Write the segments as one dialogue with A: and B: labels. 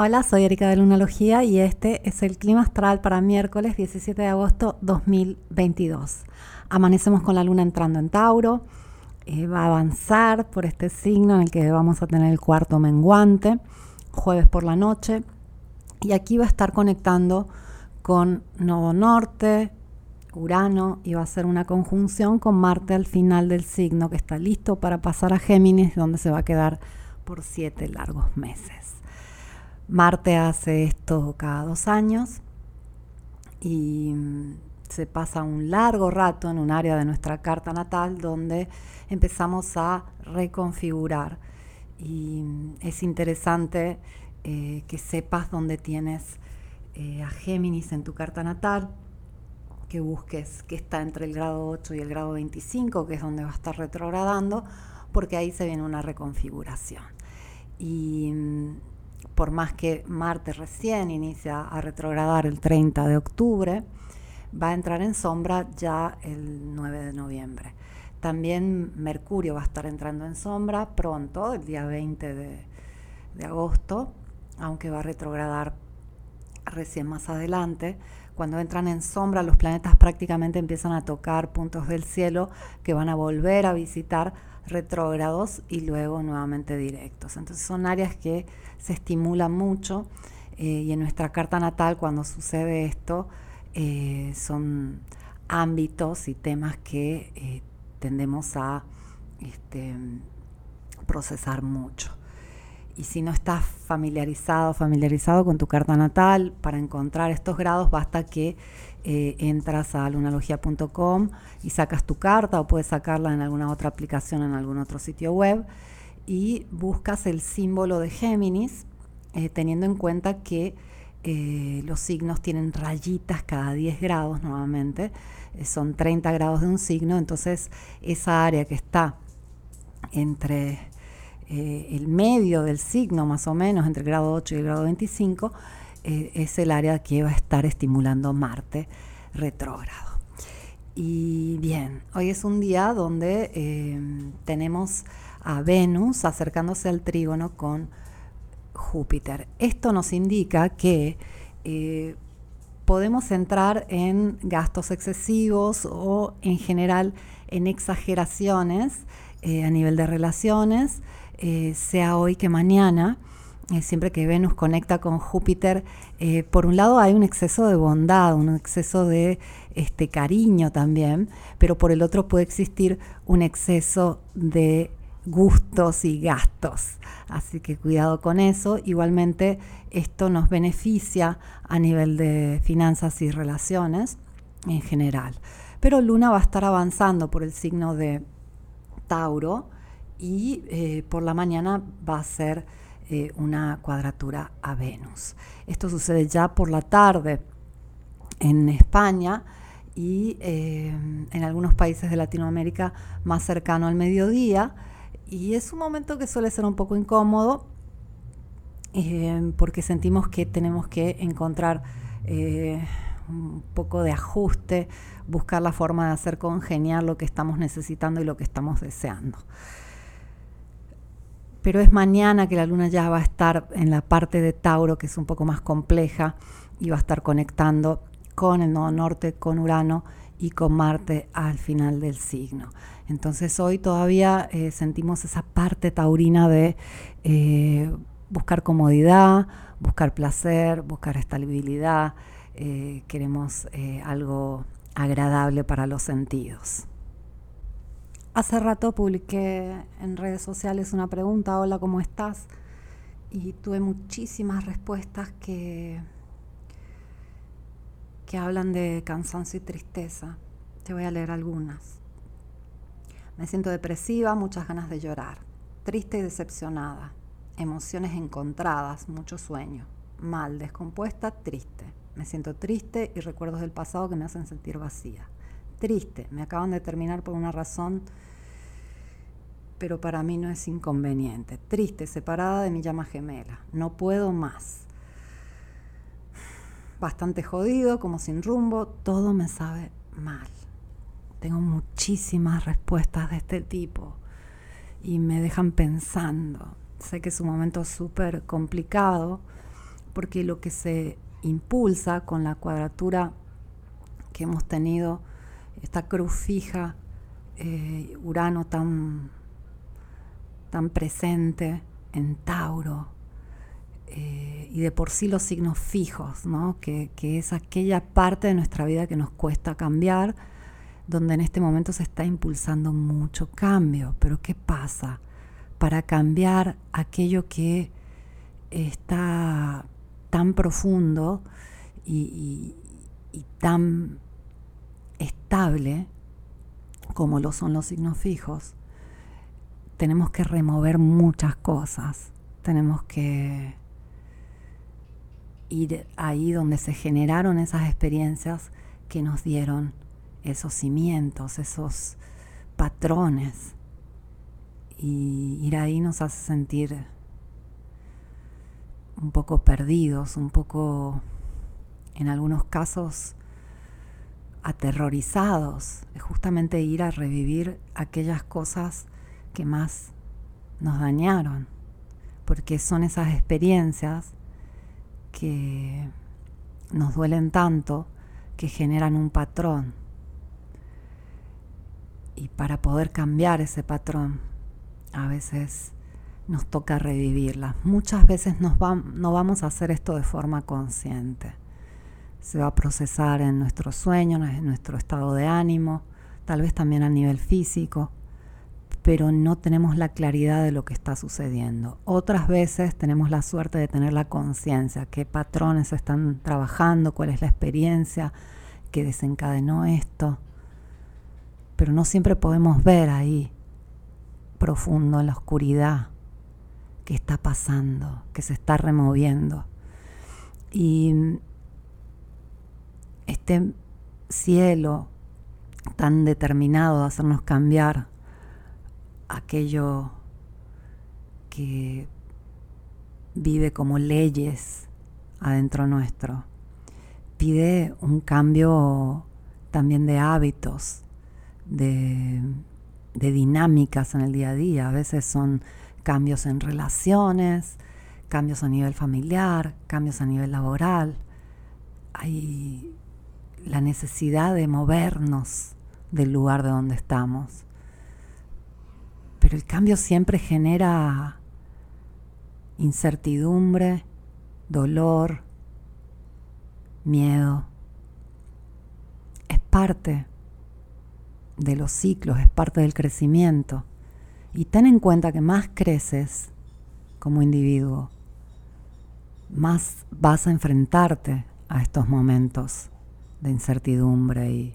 A: Hola, soy Erika de Lunalogía y este es el clima astral para miércoles 17 de agosto 2022. Amanecemos con la luna entrando en Tauro, eh, va a avanzar por este signo en el que vamos a tener el cuarto menguante, jueves por la noche, y aquí va a estar conectando con Nodo Norte, Urano, y va a ser una conjunción con Marte al final del signo que está listo para pasar a Géminis, donde se va a quedar por siete largos meses. Marte hace esto cada dos años y mm, se pasa un largo rato en un área de nuestra carta natal donde empezamos a reconfigurar. Y mm, es interesante eh, que sepas dónde tienes eh, a Géminis en tu carta natal, que busques que está entre el grado 8 y el grado 25, que es donde va a estar retrogradando, porque ahí se viene una reconfiguración. Y mm, por más que Marte recién inicia a retrogradar el 30 de octubre, va a entrar en sombra ya el 9 de noviembre. También Mercurio va a estar entrando en sombra pronto, el día 20 de, de agosto, aunque va a retrogradar recién más adelante. Cuando entran en sombra, los planetas prácticamente empiezan a tocar puntos del cielo que van a volver a visitar retrógrados y luego nuevamente directos. Entonces son áreas que se estimulan mucho eh, y en nuestra carta natal cuando sucede esto eh, son ámbitos y temas que eh, tendemos a este, procesar mucho. Y si no estás familiarizado, familiarizado con tu carta natal, para encontrar estos grados basta que eh, entras a lunalogía.com y sacas tu carta o puedes sacarla en alguna otra aplicación, en algún otro sitio web y buscas el símbolo de Géminis, eh, teniendo en cuenta que eh, los signos tienen rayitas cada 10 grados nuevamente, son 30 grados de un signo, entonces esa área que está entre el medio del signo más o menos, entre el grado 8 y el grado 25, eh, es el área que va a estar estimulando Marte retrógrado. Y bien, hoy es un día donde eh, tenemos a Venus acercándose al trígono con Júpiter. Esto nos indica que eh, podemos entrar en gastos excesivos o en general en exageraciones a nivel de relaciones, sea hoy que mañana. Eh, siempre que Venus conecta con Júpiter, eh, por un lado hay un exceso de bondad, un exceso de este, cariño también, pero por el otro puede existir un exceso de gustos y gastos. Así que cuidado con eso. Igualmente esto nos beneficia a nivel de finanzas y relaciones en general. Pero Luna va a estar avanzando por el signo de Tauro y eh, por la mañana va a ser eh, una cuadratura a Venus. Esto sucede ya por la tarde en España y eh, en algunos países de Latinoamérica más cercano al mediodía. Y es un momento que suele ser un poco incómodo porque sentimos que tenemos que encontrar un poco de ajuste, buscar la forma de hacer congeniar lo que estamos necesitando y lo que estamos deseando pero es mañana que la luna ya va a estar en la parte de Tauro, que es un poco más compleja, y va a estar conectando con el nodo norte, con Urano y con Marte al final del signo. Entonces hoy todavía eh, sentimos esa parte taurina de eh, buscar comodidad, buscar placer, buscar estabilidad, eh, queremos algo agradable para los sentidos. Hace rato publiqué en redes sociales una pregunta, hola, ¿cómo estás? Y tuve muchísimas respuestas que, que hablan de cansancio y tristeza. Te voy a leer algunas. Me siento depresiva, muchas ganas de llorar, triste y decepcionada, emociones encontradas, mucho sueño, mal, descompuesta, triste. Me siento triste y recuerdos del pasado que me hacen sentir vacía. Triste, me acaban de terminar por una razón pero para mí no es inconveniente. Triste, separada de mi llama gemela. No puedo más. Bastante jodido, como sin rumbo, todo me sabe mal. Tengo muchísimas respuestas de este tipo y me dejan pensando. Sé que es un momento súper complicado porque lo que se impulsa con la cuadratura que hemos tenido, esta cruz fija, eh, Urano tan, tan presente en Tauro, eh, y de por sí los signos fijos, ¿no? que, que es aquella parte de nuestra vida que nos cuesta cambiar, donde en este momento se está impulsando mucho cambio. Pero ¿qué pasa? Para cambiar aquello que está tan profundo y, tan estable como lo son los signos fijos, tenemos que remover muchas cosas. Tenemos que ir ahí donde se generaron esas experiencias que nos dieron esos cimientos, esos patrones. Y ir ahí nos hace sentir un poco perdidos, un poco, en algunos casos, aterrorizados. Es justamente ir a revivir aquellas cosas que más nos dañaron, porque son esas experiencias que nos duelen tanto que generan un patrón. Y para poder cambiar ese patrón, a veces nos toca revivirlas. Muchas veces no vamos a hacer esto de forma consciente. Se va a procesar en nuestro sueño, en nuestro estado de ánimo, tal vez también a nivel físico, pero no tenemos la claridad de lo que está sucediendo. Otras veces tenemos la suerte de tener la conciencia, qué patrones están trabajando, cuál es la experiencia que desencadenó esto, pero no siempre podemos ver ahí, profundo en la oscuridad, que está pasando, que se está removiendo. Y este cielo tan determinado a hacernos cambiar aquello que vive como leyes adentro nuestro, pide un cambio también de hábitos, de, de dinámicas en el día a día. A veces son cambios en relaciones, cambios a nivel familiar, cambios a nivel laboral. Hay la necesidad de movernos del lugar de donde estamos. Pero el cambio siempre genera incertidumbre, dolor, miedo. Es parte de los ciclos, es parte del crecimiento. Y ten en cuenta que más creces como individuo, más vas a enfrentarte a estos momentos de incertidumbre y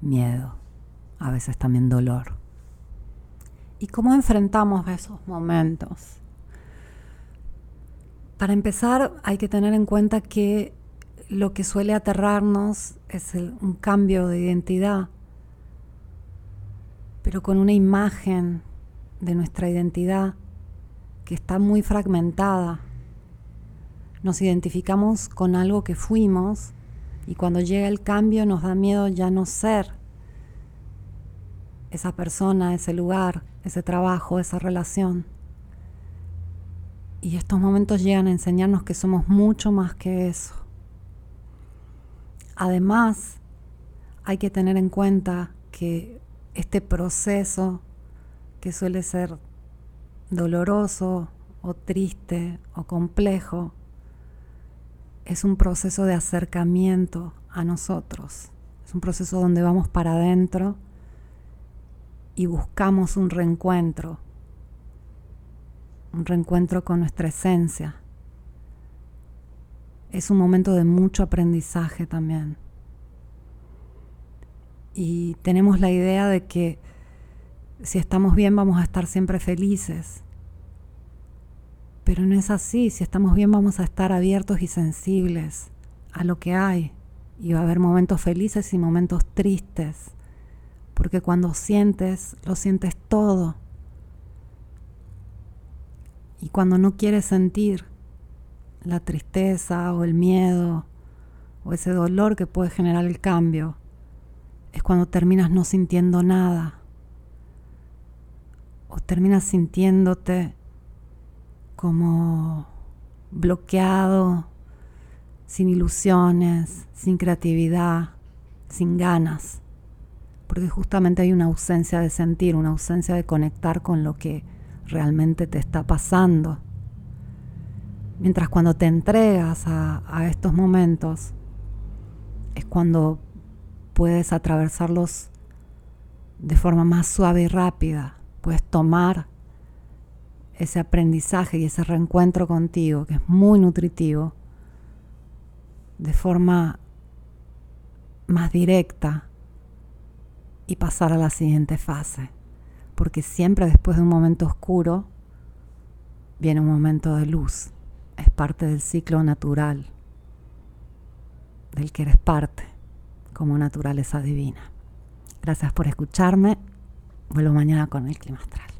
A: miedo, a veces también dolor. ¿Y cómo enfrentamos esos momentos? Para empezar, hay que tener en cuenta que lo que suele aterrarnos es un cambio de identidad pero con una imagen de nuestra identidad que está muy fragmentada. Nos identificamos con algo que fuimos y cuando llega el cambio nos da miedo ya no ser esa persona, ese lugar, ese trabajo, esa relación. Y estos momentos llegan a enseñarnos que somos mucho más que eso. Además, hay que tener en cuenta que este proceso que suele ser doloroso o triste o complejo, es un proceso de acercamiento a nosotros. Es un proceso donde vamos para adentro y buscamos un reencuentro, un reencuentro con nuestra esencia. Es un momento de mucho aprendizaje también y tenemos la idea de que si estamos bien vamos a estar siempre felices. Pero no es así, si estamos bien vamos a estar abiertos y sensibles a lo que hay. Y va a haber momentos felices y momentos tristes. Porque cuando sientes, lo sientes todo. Y cuando no quieres sentir la tristeza o el miedo o ese dolor que puede generar el cambio, es cuando terminas no sintiendo nada terminas sintiéndote como bloqueado, sin ilusiones, sin creatividad, sin ganas, porque justamente hay una ausencia de sentir, una ausencia de conectar con lo que realmente te está pasando. Mientras cuando te entregas a estos momentos, es cuando puedes atravesarlos de forma más suave y rápida, puedes tomar ese aprendizaje y ese reencuentro contigo, que es muy nutritivo, de forma más directa y pasar a la siguiente fase. Porque siempre después de un momento oscuro viene un momento de luz. Es parte del ciclo natural del que eres parte como naturaleza divina. Gracias por escucharme. Vuelvo mañana con el clima astral.